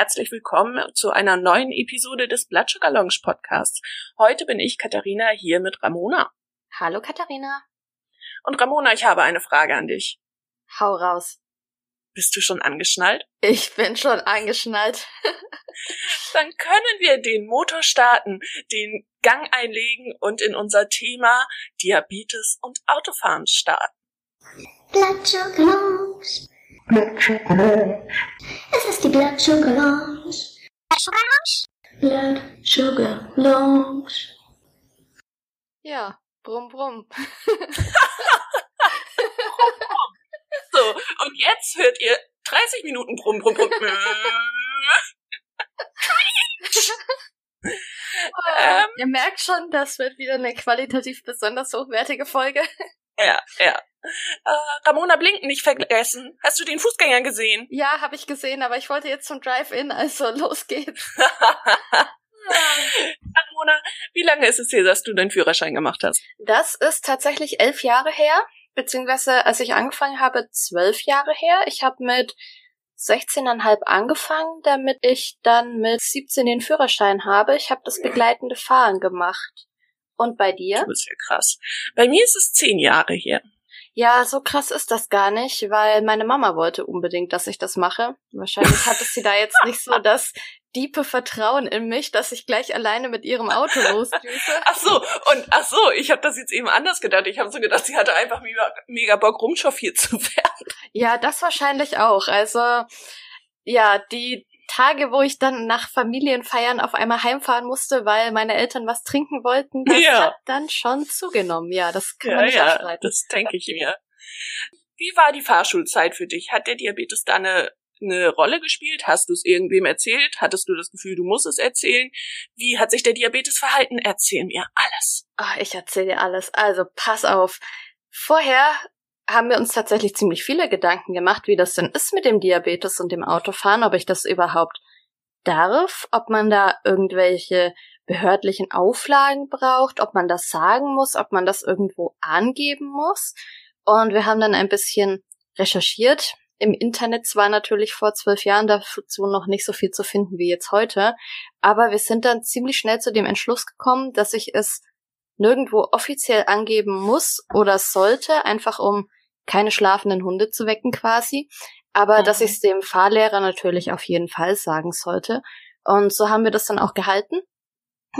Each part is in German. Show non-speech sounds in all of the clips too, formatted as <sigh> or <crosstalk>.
herzlich willkommen zu einer neuen Episode des Blood Sugar Lounge Podcasts. Heute bin ich Katharina hier mit Ramona. Hallo Katharina. Und Ramona, ich habe eine Frage an dich. Hau raus. Bist du schon angeschnallt? Ich bin schon angeschnallt. <laughs> Dann können wir den Motor starten, den Gang einlegen und in unser Thema Diabetes und Autofahren starten. Blood Sugar Lounge. Blood Sugar Lounge. Es ist die Blood Sugar Lounge. Blood Sugar Lounge. Blood Sugar Lounge. Ja, brumm, brumm. <laughs> So, und jetzt hört ihr 30 Minuten brumm, brumm, brumm. <laughs> ähm, Ihr merkt schon, das wird wieder eine qualitativ besonders hochwertige Folge. Ja, ja. Äh, Ramona Blinken nicht vergessen. Hast du den Fußgänger gesehen? Ja, habe ich gesehen, aber ich wollte jetzt zum Drive-In, also <laughs> los geht's. <laughs> Ramona, wie lange ist es her, dass du deinen Führerschein gemacht hast? Das ist tatsächlich elf Jahre her, beziehungsweise als ich angefangen habe, zwölf Jahre her. Ich habe mit 16,5 angefangen, damit ich dann mit 17 den Führerschein habe. Ich habe das begleitende Fahren gemacht. Und bei dir? Du bist ja krass. Bei mir ist es zehn Jahre her. Ja, so krass ist das gar nicht, weil meine Mama wollte unbedingt, dass ich das mache. Wahrscheinlich hatte sie da jetzt nicht so das diepe Vertrauen in mich, dass ich gleich alleine mit ihrem Auto losdüse. Ach so, und ach so, ich habe das jetzt eben anders gedacht. Ich habe so gedacht, sie hatte einfach mega, mega Bock rumchauffiert zu werden. Ja, das wahrscheinlich auch. Also ja, die Tage, wo ich dann nach Familienfeiern auf einmal heimfahren musste, weil meine Eltern was trinken wollten, das Ja. hat dann schon zugenommen. Ja, das kann Ja, man nicht ja, abstreiten. das denke ich mir. Wie war die Fahrschulzeit für dich? Hat der Diabetes da eine, eine Rolle gespielt? Hast du es irgendwem erzählt? Hattest du das Gefühl, du musst es erzählen? Wie hat sich der Diabetes verhalten? Erzähl mir alles. Ah, ich erzähle dir alles. Also pass auf. Vorher haben wir uns tatsächlich ziemlich viele Gedanken gemacht, wie das denn ist mit dem Diabetes und dem Autofahren, ob ich das überhaupt darf, ob man da irgendwelche behördlichen Auflagen braucht, ob man das sagen muss, ob man das irgendwo angeben muss. Und wir haben dann ein bisschen recherchiert. Im Internet zwar natürlich vor zwölf Jahren dazu noch nicht so viel zu finden wie jetzt heute, aber wir sind dann ziemlich schnell zu dem Entschluss gekommen, dass ich es nirgendwo offiziell angeben muss oder sollte, einfach um keine schlafenden Hunde zu wecken quasi, aber Mhm. dass ich es dem Fahrlehrer natürlich auf jeden Fall sagen sollte. Und so haben wir das dann auch gehalten.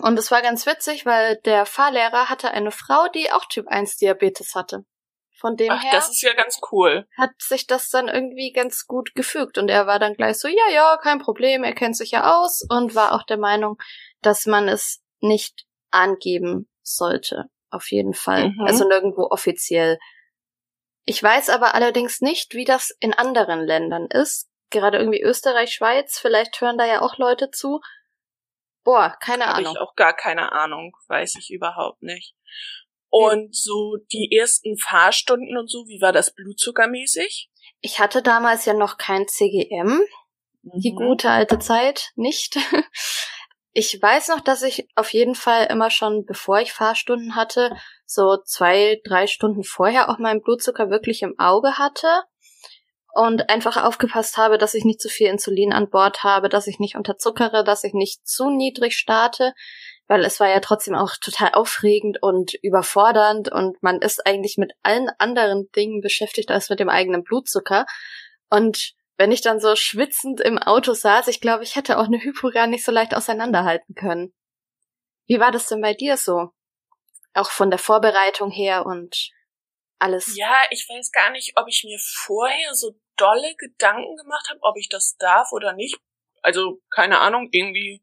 Und es war ganz witzig, weil der Fahrlehrer hatte eine Frau, die auch Typ 1 Diabetes hatte. Von dem Ach, her das ist ja ganz cool. hat sich das dann irgendwie ganz gut gefügt und er war dann gleich so, ja, ja, kein Problem, er kennt sich ja aus und war auch der Meinung, dass man es nicht angeben sollte. Auf jeden Fall. Mhm. Also nirgendwo offiziell. Ich weiß aber allerdings nicht, wie das in anderen Ländern ist. Gerade irgendwie Österreich, Schweiz, vielleicht hören da ja auch Leute zu. Boah, keine Habe Ahnung. ich auch gar keine Ahnung. Weiß ich überhaupt nicht. Und so die ersten Fahrstunden und so, wie war das blutzuckermäßig? Ich hatte damals ja noch kein CGM. Die Mhm. gute alte Zeit nicht. <laughs> Ich weiß noch, dass ich auf jeden Fall immer schon, bevor ich Fahrstunden hatte, so zwei, drei Stunden vorher auch meinen Blutzucker wirklich im Auge hatte und einfach aufgepasst habe, dass ich nicht zu viel Insulin an Bord habe, dass ich nicht unterzuckere, dass ich nicht zu niedrig starte, weil es war ja trotzdem auch total aufregend und überfordernd und man ist eigentlich mit allen anderen Dingen beschäftigt als mit dem eigenen Blutzucker. Und wenn ich dann so schwitzend im Auto saß, ich glaube, ich hätte auch eine Hypo gar nicht so leicht auseinanderhalten können. Wie war das denn bei dir so? Auch von der Vorbereitung her und alles. Ja, ich weiß gar nicht, ob ich mir vorher so dolle Gedanken gemacht habe, ob ich das darf oder nicht. Also, keine Ahnung, irgendwie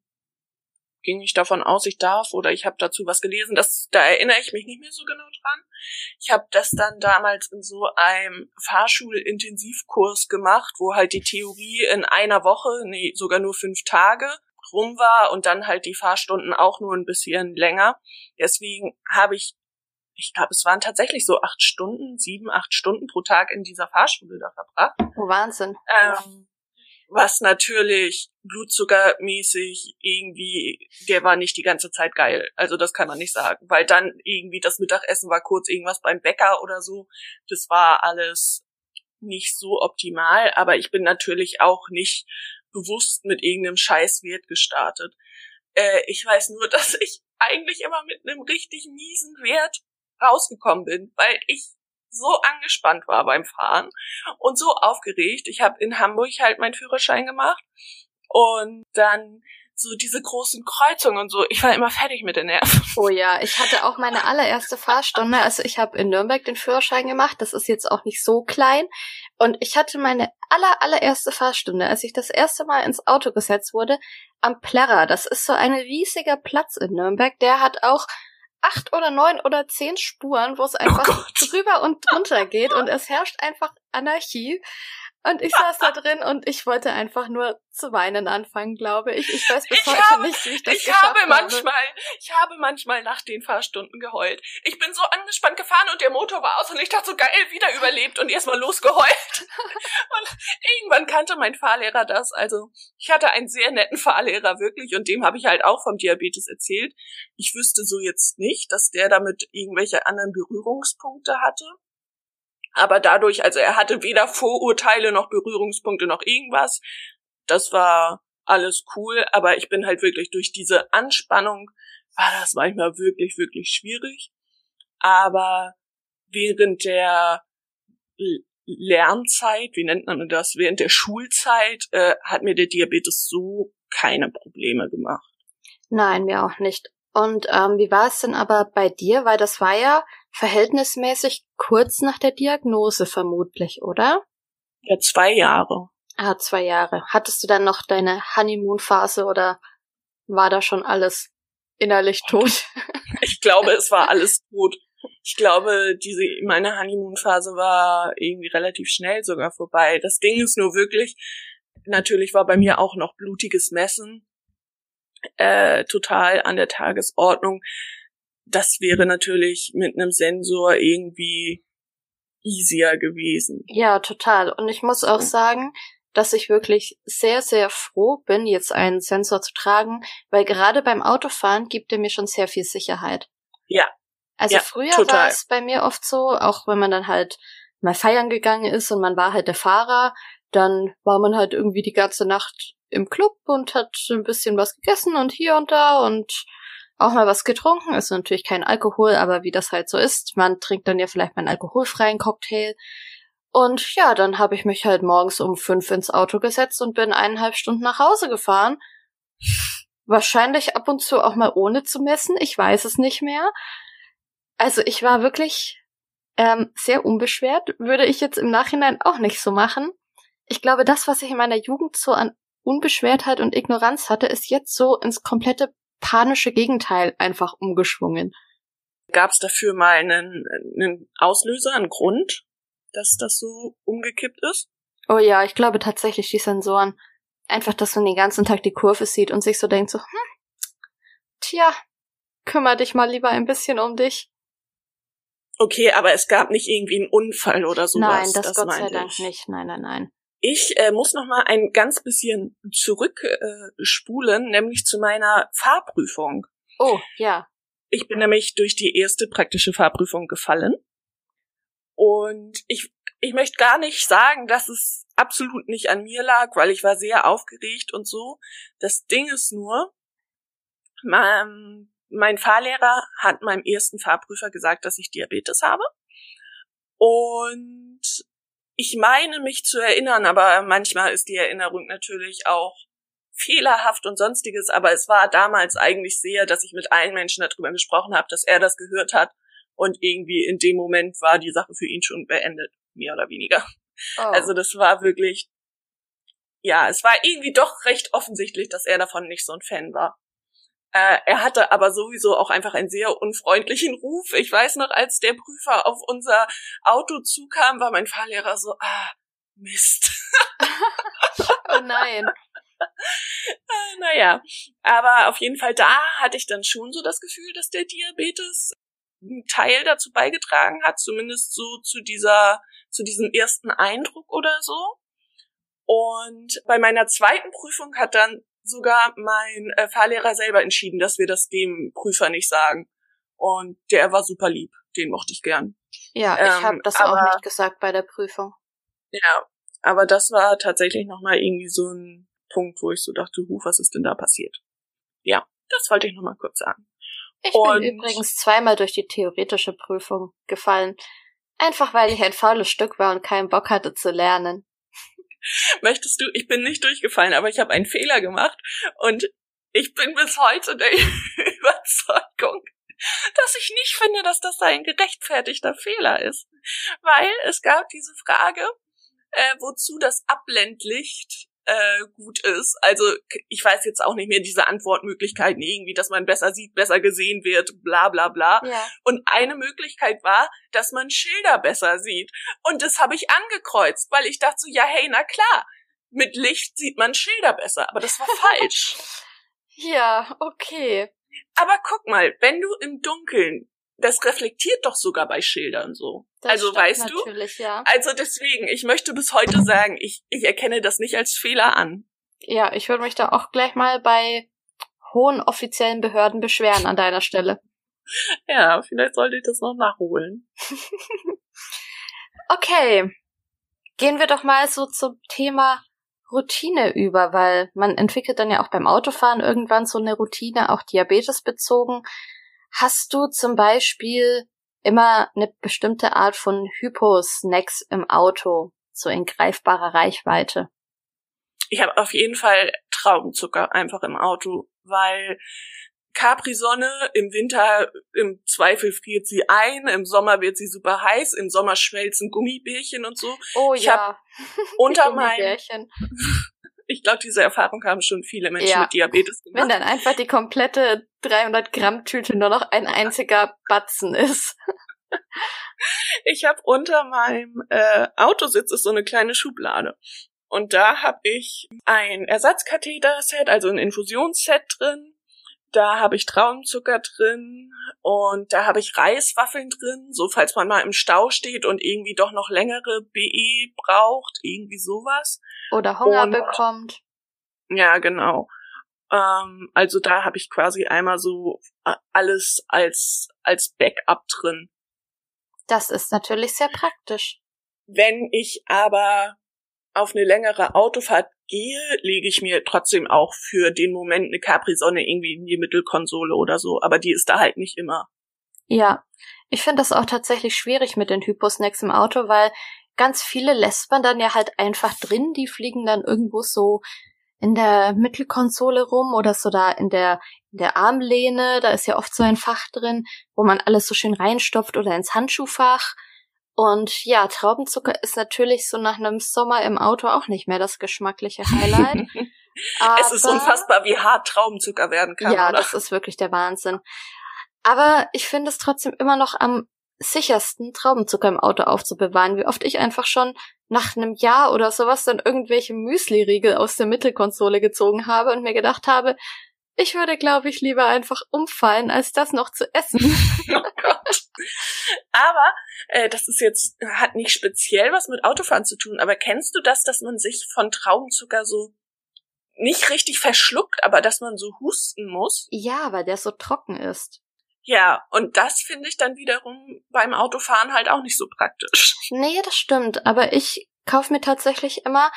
ging ich davon aus, ich darf oder ich habe dazu was gelesen. Das, da erinnere ich mich nicht mehr so genau dran. Ich habe das dann damals in so einem Fahrschulintensivkurs gemacht, wo halt die Theorie in einer Woche, nee, sogar nur fünf Tage rum war und dann halt die Fahrstunden auch nur ein bisschen länger. Deswegen habe ich ich glaube, es waren tatsächlich so acht Stunden, sieben, acht Stunden pro Tag in dieser Fahrschule da verbracht. Oh, Wahnsinn. Ähm, was natürlich blutzuckermäßig irgendwie, der war nicht die ganze Zeit geil. Also das kann man nicht sagen, weil dann irgendwie das Mittagessen war kurz irgendwas beim Bäcker oder so. Das war alles nicht so optimal, aber ich bin natürlich auch nicht bewusst mit irgendeinem Scheißwert gestartet. Äh, ich weiß nur, <laughs> dass ich eigentlich immer mit einem richtig miesen Wert rausgekommen bin, weil ich so angespannt war beim Fahren und so aufgeregt. Ich habe in Hamburg halt meinen Führerschein gemacht und dann so diese großen Kreuzungen und so. Ich war immer fertig mit den Nerven. Oh ja, ich hatte auch meine allererste Fahrstunde. Also ich habe in Nürnberg den Führerschein gemacht. Das ist jetzt auch nicht so klein. Und ich hatte meine aller allererste Fahrstunde, als ich das erste Mal ins Auto gesetzt wurde, am Plärrer. Das ist so ein riesiger Platz in Nürnberg. Der hat auch acht oder neun oder zehn Spuren, wo es einfach oh drüber und drunter geht und es herrscht einfach Anarchie. Und ich saß da drin und ich wollte einfach nur zu weinen anfangen, glaube ich. Ich weiß bis Ich heute habe- nicht, wie ich das Ich geschafft habe habe. manchmal, ich habe manchmal nach den Fahrstunden geheult. Ich bin so angespannt gefahren und der Motor war aus und ich dachte so geil, wieder überlebt und erstmal losgeheult. <laughs> Und irgendwann kannte mein Fahrlehrer das. Also ich hatte einen sehr netten Fahrlehrer wirklich und dem habe ich halt auch vom Diabetes erzählt. Ich wüsste so jetzt nicht, dass der damit irgendwelche anderen Berührungspunkte hatte. Aber dadurch, also er hatte weder Vorurteile noch Berührungspunkte noch irgendwas. Das war alles cool, aber ich bin halt wirklich durch diese Anspannung war das manchmal wirklich, wirklich schwierig. Aber während der Lernzeit, wie nennt man das, während der Schulzeit, äh, hat mir der Diabetes so keine Probleme gemacht. Nein, mir auch nicht. Und ähm, wie war es denn aber bei dir? Weil das war ja verhältnismäßig kurz nach der Diagnose vermutlich, oder? Ja, zwei Jahre. Ah, zwei Jahre. Hattest du dann noch deine Honeymoon-Phase oder war da schon alles innerlich tot? <laughs> Ich glaube, es war alles <laughs> tot. Ich glaube, diese meine Honeymoon-Phase war irgendwie relativ schnell sogar vorbei. Das Ding ist nur wirklich, natürlich war bei mir auch noch blutiges Messen äh, total an der Tagesordnung. Das wäre natürlich mit einem Sensor irgendwie easier gewesen. Ja, total. Und ich muss auch sagen, dass ich wirklich sehr, sehr froh bin, jetzt einen Sensor zu tragen, weil gerade beim Autofahren gibt er mir schon sehr viel Sicherheit. Ja. Also Ja, früher total. war es bei mir oft so, auch wenn man dann halt mal feiern gegangen ist und man war halt der Fahrer, dann war man halt irgendwie die ganze Nacht im Club und hat ein bisschen was gegessen und hier und da und auch mal was getrunken. Ist natürlich kein Alkohol, aber wie das halt so ist, man trinkt dann ja vielleicht mal einen alkoholfreien Cocktail. Und ja, dann habe ich mich halt morgens um fünf ins Auto gesetzt und bin eineinhalb Stunden nach Hause gefahren. Wahrscheinlich ab und zu auch mal ohne zu messen, ich weiß es nicht mehr. Also ich war wirklich ähm, sehr unbeschwert, würde ich jetzt im Nachhinein auch nicht so machen. Ich glaube, das, was ich in meiner Jugend so an Unbeschwertheit und Ignoranz hatte, ist jetzt so ins komplette panische Gegenteil einfach umgeschwungen. Gab es dafür mal einen, einen Auslöser, einen Grund, dass das so umgekippt ist? Oh ja, ich glaube tatsächlich die Sensoren. Einfach, dass man den ganzen Tag die Kurve sieht und sich so denkt so, hm, tja, kümmer dich mal lieber ein bisschen um dich. Okay, aber es gab nicht irgendwie einen Unfall oder sowas. nein, das, Gott sei Dank ich. nicht. Nein, nein, nein. Ich äh, muss noch mal ein ganz bisschen zurückspulen, äh, spulen, nämlich zu meiner Fahrprüfung. Oh, ja. Ich bin nämlich durch die erste praktische Fahrprüfung gefallen. Und ich, ich möchte gar nicht sagen, dass es absolut nicht an mir lag, weil ich war sehr aufgeregt und so. Das Ding ist nur, mein, mein Fahrlehrer hat meinem ersten Fahrprüfer gesagt, dass ich Diabetes habe. Und ich meine mich zu erinnern, aber manchmal ist die Erinnerung natürlich auch fehlerhaft und sonstiges, aber es war damals eigentlich sehr, dass ich mit allen Menschen darüber gesprochen habe, dass er das gehört hat und irgendwie in dem Moment war die Sache für ihn schon beendet, mehr oder weniger. Oh. Also das war wirklich, ja, es war irgendwie doch recht offensichtlich, dass er davon nicht so ein Fan war. Äh, er hatte aber sowieso auch einfach einen sehr unfreundlichen Ruf. Ich weiß noch, als der Prüfer auf unser Auto zukam, war mein Fahrlehrer so, ah, Mist. <laughs> oh nein. <laughs> Äh, naja, aber auf jeden Fall da hatte ich dann schon so das Gefühl, dass der Diabetes einen Teil dazu beigetragen hat, zumindest so zu dieser, zu diesem ersten Eindruck oder so. Und bei meiner zweiten Prüfung hat dann sogar mein äh, Fahrlehrer selber entschieden, dass wir das dem Prüfer nicht sagen. Und der war super lieb, den mochte ich gern. Ja, ich Ähm, habe das aber- auch nicht gesagt bei der Prüfung. Ja, aber das war tatsächlich nochmal irgendwie so ein Punkt, wo ich so dachte, hu, was ist denn da passiert? Ja, das wollte ich noch mal kurz sagen. Ich Und bin übrigens zweimal durch die theoretische Prüfung gefallen. Einfach weil ich ein faules Stück war und keinen Bock hatte zu lernen. <laughs> Möchtest du, ich bin nicht durchgefallen, aber ich habe einen Fehler gemacht und ich bin bis heute der <laughs> Überzeugung, dass ich nicht finde, dass das ein gerechtfertigter Fehler ist. Weil es gab diese Frage, äh, wozu das Abblendlicht äh, gut ist. Also ich weiß jetzt auch nicht mehr diese Antwortmöglichkeiten irgendwie, dass man besser sieht, besser gesehen wird, bla bla bla. Ja. Und eine Möglichkeit war, dass man Schilder besser sieht. Und das habe ich angekreuzt, weil ich dachte so, ja hey, na klar, mit Licht sieht man Schilder besser, aber das war falsch. <laughs> ja, okay. Aber guck mal, wenn du im Dunkeln das reflektiert doch sogar bei Schildern so. Das also weißt du? Ja. Also deswegen, ich möchte bis heute sagen, ich, ich erkenne das nicht als Fehler an. Ja, ich würde mich da auch gleich mal bei hohen offiziellen Behörden beschweren an deiner Stelle. <laughs> Ja, vielleicht sollte ich das noch nachholen. <laughs> okay. Gehen wir doch mal so zum Thema Routine über, weil man entwickelt dann ja auch beim Autofahren irgendwann so eine Routine, auch Diabetes bezogen. Hast du zum Beispiel immer eine bestimmte Art von Hypo-Snacks im Auto, so in greifbarer Reichweite? Ich habe auf jeden Fall Traubenzucker einfach im Auto, weil Capri-Sonne, im Winter im Zweifel friert sie ein, im Sommer wird sie super heiß, im Sommer schmelzen Gummibärchen und so. Oh ich ja. <laughs> Unter meinem ich glaube, diese Erfahrung haben schon viele Menschen ja. mit Diabetes gemacht. Wenn dann einfach die komplette 300 Gramm Tüte nur noch ein einziger Batzen ist. ich habe unter meinem äh, Autositz ist so eine kleine Schublade. Und da habe ich ein Ersatzkatheter-Set, also ein Infusionsset drin. Da habe ich Traubenzucker drin und da habe ich Reiswaffeln drin, so falls man mal im Stau steht und irgendwie doch noch längere BE braucht, irgendwie sowas. Oder Hunger und, bekommt. Ja, genau. Ähm, also da habe ich quasi einmal so äh, alles als als Backup drin. Das ist natürlich sehr praktisch. Wenn ich aber auf eine längere Autofahrt gehe, lege ich mir trotzdem auch für den Moment eine Capri-Sonne irgendwie in die Mittelkonsole oder so, aber die ist da halt nicht immer. Ja, ich finde das auch tatsächlich schwierig mit den Hyposnacks im Auto, weil ganz viele lässt man dann ja halt einfach drin, die fliegen dann irgendwo so in der Mittelkonsole rum oder so da in der, in der Armlehne, da ist ja oft so ein Fach drin, wo man alles so schön reinstopft oder ins Handschuhfach. Und ja, Traubenzucker ist natürlich so nach einem Sommer im Auto auch nicht mehr das geschmackliche Highlight. <laughs> es ist unfassbar, wie hart Traubenzucker werden kann. Ja, oder? das ist wirklich der Wahnsinn. Aber ich finde es trotzdem immer noch am sichersten, Traubenzucker im Auto aufzubewahren. Wie oft ich einfach schon nach einem Jahr oder sowas dann irgendwelche Müsli-Riegel aus der Mittelkonsole gezogen habe und mir gedacht habe, ich würde, glaube ich, lieber einfach umfallen, als das noch zu essen. <laughs> oh Gott. Aber äh, das ist jetzt hat nicht speziell was mit Autofahren zu tun. Aber kennst du das, dass man sich von Traubenzucker so nicht richtig verschluckt, aber dass man so husten muss? Ja, weil der so trocken ist. Ja, und das finde ich dann wiederum beim Autofahren halt auch nicht so praktisch. Nee, das stimmt. Aber ich kaufe mir tatsächlich immer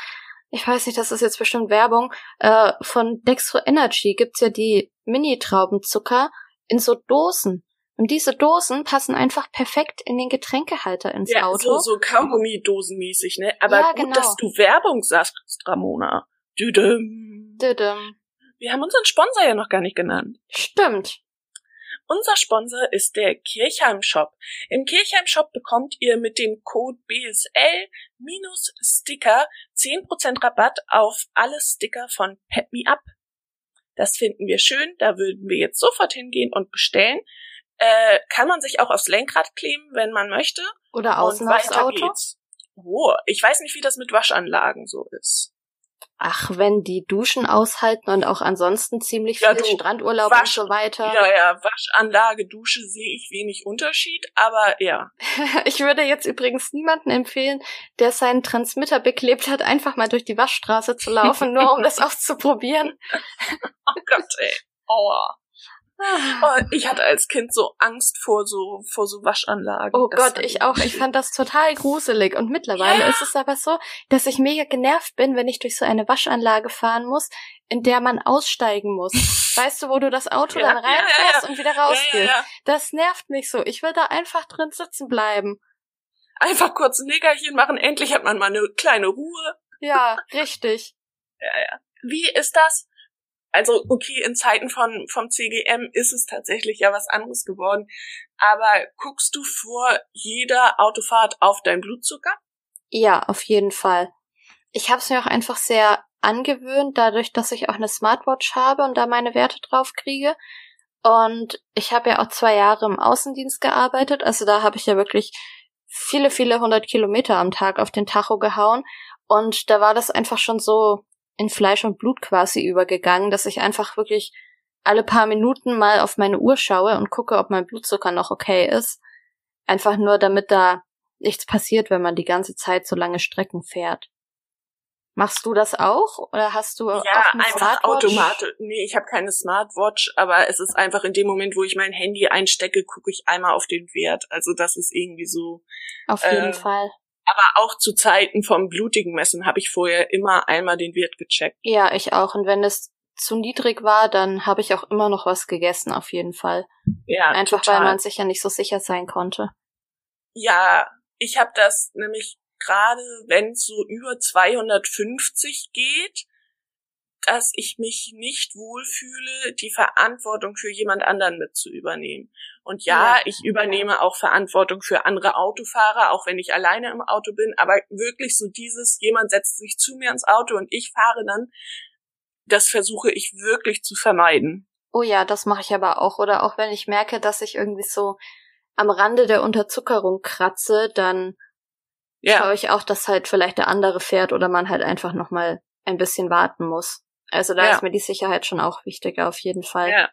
ich weiß nicht, das ist jetzt bestimmt Werbung, äh, von Dextro Energy gibt's ja die Mini-Traubenzucker in so Dosen. Und diese Dosen passen einfach perfekt in den Getränkehalter ins ja, Auto. So, so Kaugummi-Dosenmäßig, ne? Aber ja, gut, genau. dass du Werbung sagst, Ramona. Düdüm. Düdüm. Wir haben unseren Sponsor ja noch gar nicht genannt. Stimmt. Unser Sponsor ist der Kirchheim Shop. Im Kirchheim Shop bekommt ihr mit dem Code BSL Sticker 10% Rabatt auf alle Sticker von Pet Me Up. Das finden wir schön, da würden wir jetzt sofort hingehen und bestellen. Äh, kann man sich auch aufs Lenkrad kleben, wenn man möchte. Oder außen aufs Auto. Geht's. Oh, ich weiß nicht, wie das mit Waschanlagen so ist. Ach, wenn die Duschen aushalten und auch ansonsten ziemlich ja, viel du, Strandurlaub Wasch, und so weiter. Ja, ja, Waschanlage, Dusche sehe ich wenig Unterschied, aber ja. <laughs> ich würde jetzt übrigens niemanden empfehlen, der seinen Transmitter beklebt hat, einfach mal durch die Waschstraße zu laufen, nur um das <laughs> auszuprobieren. oh Gott, ey. Aua. Oh, ich hatte als Kind so Angst vor so vor so Waschanlagen. Oh Das Gott, ich auch. Ich fand das total gruselig. Und mittlerweile Ja. ist es aber so, dass ich mega genervt bin, wenn ich durch so eine Waschanlage fahren muss, in der man aussteigen muss. <laughs> weißt du, wo du das Auto Ja, dann reinfährst ja. und wieder rausgehst? Das nervt mich so. Ich will da einfach drin sitzen bleiben. Einfach kurz ein Nickerchen machen, endlich hat man mal eine kleine Ruhe. Ja, richtig. Ja, ja. Wie ist das? Also, okay, in Zeiten von, vom CGM ist es tatsächlich ja was anderes geworden. Aber guckst du vor jeder Autofahrt auf deinen Blutzucker? Ja, auf jeden Fall. Ich habe es mir auch einfach sehr angewöhnt, dadurch, dass ich auch eine Smartwatch habe und da meine Werte drauf kriege. Und ich habe ja auch zwei Jahre im Außendienst gearbeitet, also da habe ich ja wirklich viele, viele hundert Kilometer am Tag auf den Tacho gehauen. Und da war das einfach schon so in Fleisch und Blut quasi übergegangen, dass ich einfach wirklich alle paar Minuten mal auf meine Uhr schaue und gucke, ob mein Blutzucker noch okay ist. Einfach nur, damit da nichts passiert, wenn man die ganze Zeit so lange Strecken fährt. Machst du das auch oder hast du Ja, auch eine einfach Smartwatch? automatisch. Nee, ich habe keine Smartwatch, aber es ist einfach in dem Moment, wo ich mein Handy einstecke, gucke ich einmal auf den Wert. Also das ist irgendwie so. Auf jeden äh, Fall. Aber auch zu Zeiten vom blutigen Messen habe ich vorher immer einmal den Wert gecheckt. Ja, ich auch. Und wenn es zu niedrig war, dann habe ich auch immer noch was gegessen, auf jeden Fall. Ja, Einfach total. weil man sich ja nicht so sicher sein konnte. Ja, ich habe das nämlich gerade, wenn es so über 250 geht, dass ich mich nicht wohlfühle, die Verantwortung für jemand anderen mit zu übernehmen. Und ja, Ja. ich übernehme auch Verantwortung für andere Autofahrer, auch wenn ich alleine im Auto bin, aber wirklich so dieses, jemand setzt sich zu mir ins Auto und ich fahre dann, das versuche ich wirklich zu vermeiden. Oh ja, das mache ich aber auch. Oder auch wenn ich merke, dass ich irgendwie so am Rande der Unterzuckerung kratze, dann Ja, schaue ich auch, dass halt vielleicht der andere fährt oder man halt einfach noch mal ein bisschen warten muss. Also da Ja. ist mir die Sicherheit schon auch wichtiger auf jeden Fall. Ja.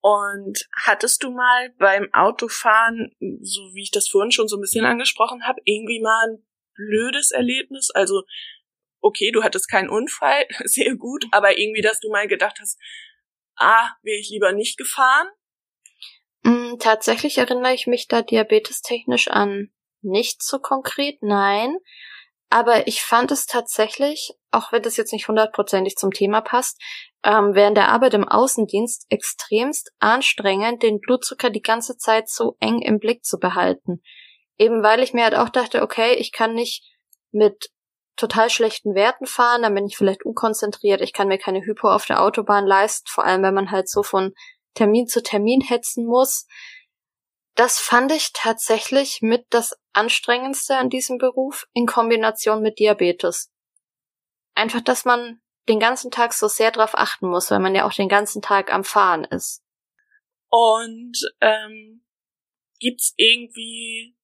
Und hattest du mal beim Autofahren, so wie ich das vorhin schon so ein bisschen angesprochen habe, irgendwie mal ein blödes Erlebnis? Also, okay, du hattest keinen Unfall, <laughs> sehr gut, aber irgendwie, dass du mal gedacht hast, ah, wäre ich lieber nicht gefahren? Mm, tatsächlich erinnere ich mich da diabetestechnisch an nicht so konkret, nein. Aber ich fand es tatsächlich, auch wenn das jetzt nicht hundertprozentig zum Thema passt, ähm, während der Arbeit im Außendienst extremst anstrengend, den Blutzucker die ganze Zeit so eng im Blick zu behalten. Eben weil ich mir halt auch dachte, okay, ich kann nicht mit total schlechten Werten fahren, dann bin ich vielleicht unkonzentriert, ich kann mir keine Hypo auf der Autobahn leisten, vor allem wenn man halt so von Termin zu Termin hetzen muss. Das fand ich tatsächlich mit das Anstrengendste an diesem Beruf in Kombination mit Diabetes. Einfach, dass man den ganzen Tag so sehr drauf achten muss, weil man ja auch den ganzen Tag am Fahren ist. Und ähm, gibt's irgendwie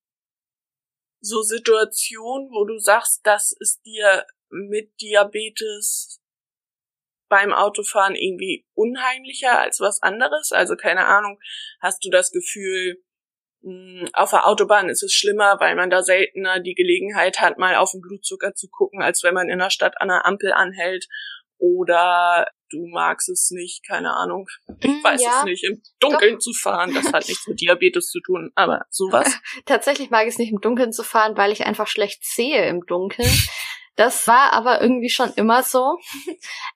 so Situationen, wo du sagst, das ist dir mit Diabetes beim Autofahren irgendwie unheimlicher als was anderes? Also keine Ahnung, hast du das Gefühl, auf der Autobahn ist es schlimmer, weil man da seltener die Gelegenheit hat, mal auf den Blutzucker zu gucken, als wenn man in der Stadt an der Ampel anhält? Oder du magst es nicht, keine Ahnung. Ich Mm, weiß ja. es nicht, im Dunkeln zu fahren, das hat nichts mit Diabetes zu tun, aber sowas. <laughs> Tatsächlich mag ich es nicht im Dunkeln zu fahren, weil ich einfach schlecht sehe im Dunkeln. Das war aber irgendwie schon immer so.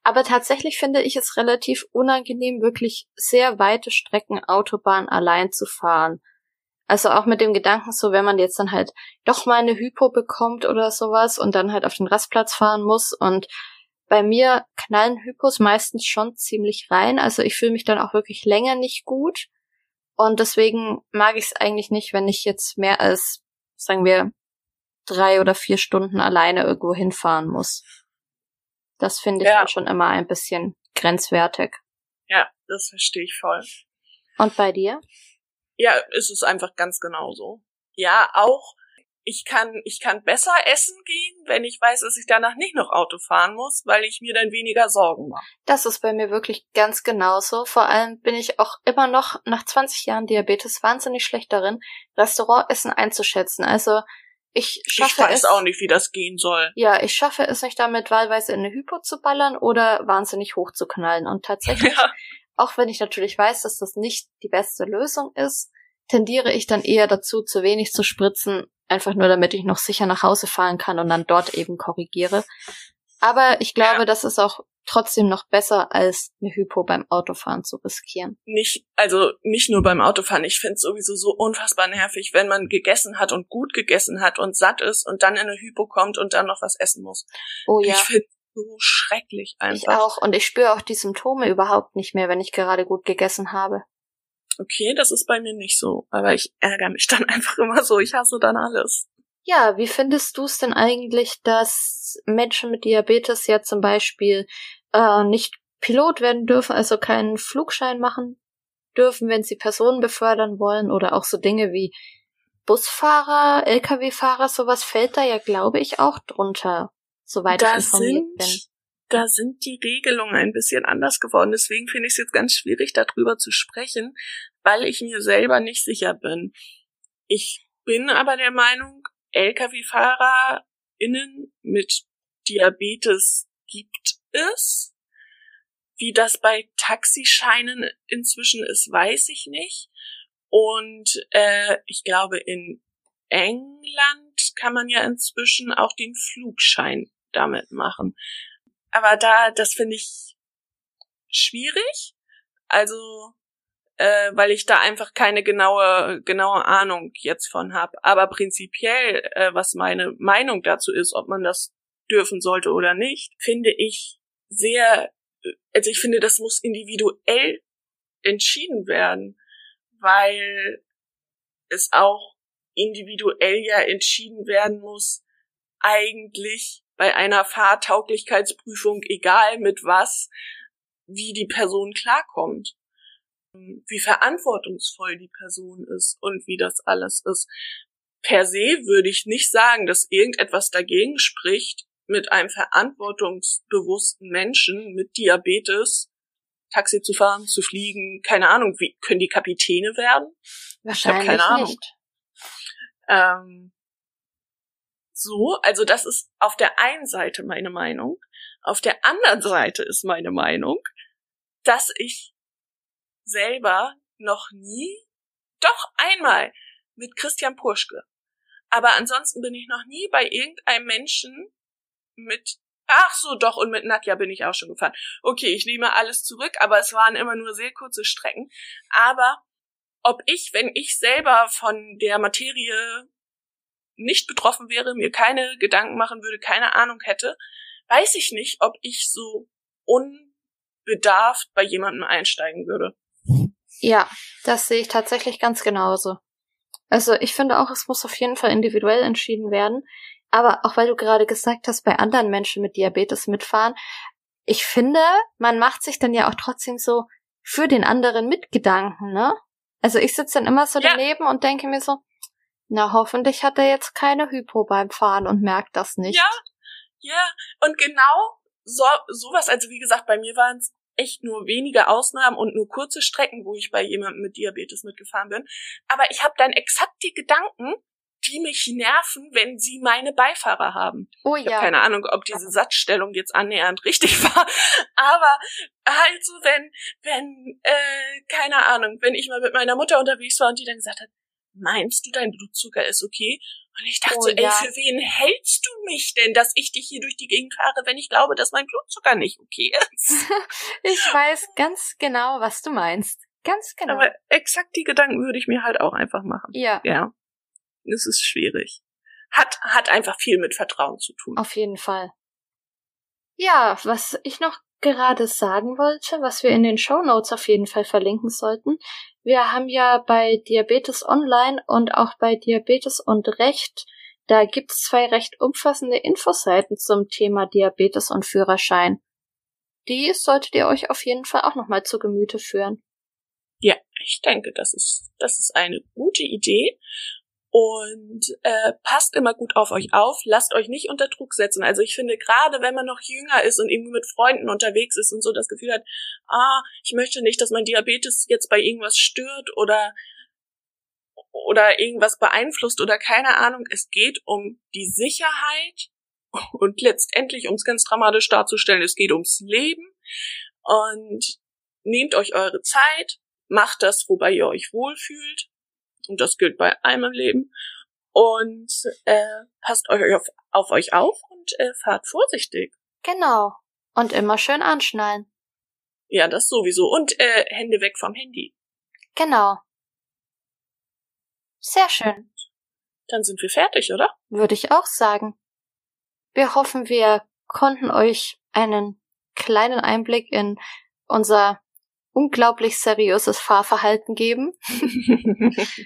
Aber tatsächlich finde ich es relativ unangenehm, wirklich sehr weite Strecken Autobahn allein zu fahren. Also auch mit dem Gedanken, so wenn man jetzt dann halt doch mal eine Hypo bekommt oder sowas und dann halt auf den Rastplatz fahren muss und bei mir knallen Hypos meistens schon ziemlich rein. Also ich fühle mich dann auch wirklich länger nicht gut. Und deswegen mag ich es eigentlich nicht, wenn ich jetzt mehr als, sagen wir, drei oder vier Stunden alleine irgendwo hinfahren muss. Das finde ich Ja. dann schon immer ein bisschen grenzwertig. Ja, das verstehe ich voll. Und bei dir? Ja, es ist einfach ganz genauso. Ja, auch ich kann ich kann besser essen gehen, wenn ich weiß, dass ich danach nicht noch Auto fahren muss, weil ich mir dann weniger Sorgen mache. Das ist bei mir wirklich ganz genauso. Vor allem bin ich auch immer noch nach 20 Jahren Diabetes wahnsinnig schlecht darin, Restaurantessen einzuschätzen. Also ich Ich schaffe weiß es. auch nicht, wie das gehen soll. Ja, ich schaffe es nicht damit, wahlweise in eine Hypo zu ballern oder wahnsinnig hoch zu knallen. Und <laughs> tatsächlich Ja, auch wenn ich natürlich weiß, dass das nicht die beste Lösung ist, tendiere ich dann eher dazu, zu wenig zu spritzen, einfach nur damit ich noch sicher nach Hause fahren kann und dann dort eben korrigiere. Aber ich glaube, ja. das ist auch trotzdem noch besser, als eine Hypo beim Autofahren zu riskieren. Nicht, also nicht nur beim Autofahren. Ich finde es sowieso so unfassbar nervig, wenn man gegessen hat und gut gegessen hat und satt ist und dann in eine Hypo kommt und dann noch was essen muss. Oh ja. Ich finde so schrecklich einfach. Ich auch. Und ich spüre auch die Symptome überhaupt nicht mehr, wenn ich gerade gut gegessen habe. Okay, das ist bei mir nicht so. Aber ich ärgere mich dann <laughs> einfach immer so. Ich hasse dann alles. Ja, wie findest du es denn eigentlich, dass Menschen mit Diabetes ja zum Beispiel äh, nicht Pilot werden dürfen, also keinen Flugschein machen dürfen, wenn sie Personen befördern wollen oder auch so Dinge wie Busfahrer, Lkw-Fahrer, sowas fällt da ja, glaube ich, auch drunter soweit da ich informiert sind, bin. Da sind die Regelungen ein bisschen anders geworden. Deswegen finde ich es jetzt ganz schwierig, darüber zu sprechen, weil ich mir selber nicht sicher bin. Ich bin aber der Meinung, Lkw-FahrerInnen mit Diabetes gibt es. Wie das bei Taxischeinen inzwischen ist, weiß ich nicht. Und äh, ich glaube, in England kann man ja inzwischen auch den Flugschein damit machen. Aber da, das finde ich schwierig. Also, äh, weil ich da einfach keine genaue, genaue Ahnung jetzt von habe. Aber prinzipiell, äh, was meine Meinung dazu ist, ob man das dürfen sollte oder nicht, finde ich sehr, also ich finde, das muss individuell entschieden werden, weil es auch individuell ja entschieden werden muss, eigentlich bei einer Fahrtauglichkeitsprüfung, egal mit was, wie die Person klarkommt, wie verantwortungsvoll die Person ist und wie das alles ist. Per se würde ich nicht sagen, dass irgendetwas dagegen spricht, mit einem verantwortungsbewussten Menschen mit Diabetes Taxi zu fahren, zu fliegen, keine Ahnung, wie können die Kapitäne werden? Wahrscheinlich ich keine Ahnung. nicht. Ähm, so, also das ist auf der einen Seite meine Meinung. Auf der anderen Seite ist meine Meinung, dass ich selber noch nie, doch einmal mit Christian Purschke, aber ansonsten bin ich noch nie bei irgendeinem Menschen mit Ach so, doch, und mit Nadja bin ich auch schon gefahren. Okay, ich nehme alles zurück, aber es waren immer nur sehr kurze Strecken. Aber ob ich, wenn ich selber von der Materie nicht betroffen wäre, mir keine Gedanken machen würde, keine Ahnung hätte, weiß ich nicht, ob ich so unbedarft bei jemandem einsteigen würde. Ja, das sehe ich tatsächlich ganz genauso. Also ich finde auch, es muss auf jeden Fall individuell entschieden werden. Aber auch weil du gerade gesagt hast, bei anderen Menschen mit Diabetes mitfahren, ich finde, man macht sich dann ja auch trotzdem so für den anderen Mitgedanken, ne? Also ich sitze dann immer so ja. daneben und denke mir so, na, hoffentlich hat er jetzt keine Hypo beim Fahren und merkt das nicht. Ja, ja. Und genau so, sowas, also wie gesagt, bei mir waren es echt nur wenige Ausnahmen und nur kurze Strecken, wo ich bei jemandem mit Diabetes mitgefahren bin. Aber ich habe dann exakt die Gedanken, die mich nerven, wenn sie meine Beifahrer haben. Oh ja. Ich hab keine Ahnung, ob diese Satzstellung jetzt annähernd richtig <laughs> war, aber halt so, wenn, wenn, äh, keine Ahnung, wenn ich mal mit meiner Mutter unterwegs war und die dann gesagt hat, meinst du, dein Blutzucker ist okay? Und ich dachte oh, so, ey, ja. für wen hältst du mich denn, dass ich dich hier durch die Gegend fahre, wenn ich glaube, dass mein Blutzucker nicht okay ist? <laughs> ich weiß ganz genau, was du meinst. Ganz genau. Aber exakt die Gedanken würde ich mir halt auch einfach machen. Ja. Ja. Es ist schwierig. Hat, hat einfach viel mit Vertrauen zu tun. Auf jeden Fall. Ja, was ich noch gerade sagen wollte, was wir in den Show Notes auf jeden Fall verlinken sollten. Wir haben ja bei Diabetes Online und auch bei Diabetes und Recht, da gibt es zwei recht umfassende Infoseiten zum Thema Diabetes und Führerschein. Die solltet ihr euch auf jeden Fall auch nochmal zu Gemüte führen. Ja, ich denke, das ist, das ist eine gute Idee. Und äh, passt immer gut auf euch auf, lasst euch nicht unter Druck setzen. Also ich finde, gerade wenn man noch jünger ist und irgendwie mit Freunden unterwegs ist und so das Gefühl hat, ah, ich möchte nicht, dass mein Diabetes jetzt bei irgendwas stört oder oder irgendwas beeinflusst oder keine Ahnung. Es geht um die Sicherheit und letztendlich, um es ganz dramatisch darzustellen, es geht ums Leben. Und nehmt euch eure Zeit, macht das, wobei ihr euch wohlfühlt. Und das gilt bei allem im Leben. Und äh, passt euch auf, auf euch auf und äh, fahrt vorsichtig. Genau. Und immer schön anschnallen. Ja, das sowieso. Und äh, Hände weg vom Handy. Genau. Sehr schön. Dann sind wir fertig, oder? Würde ich auch sagen. Wir hoffen, wir konnten euch einen kleinen Einblick in unser unglaublich seriöses Fahrverhalten geben. <laughs>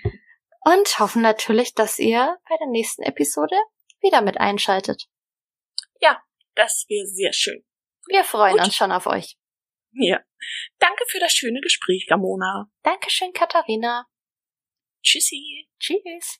Und hoffen natürlich, dass ihr bei der nächsten Episode wieder mit einschaltet. Ja, das wäre sehr schön. Wir freuen Gut. uns schon auf euch. Ja. Danke für das schöne Gespräch, Gamona. Dankeschön, Katharina. Tschüssi. Tschüss.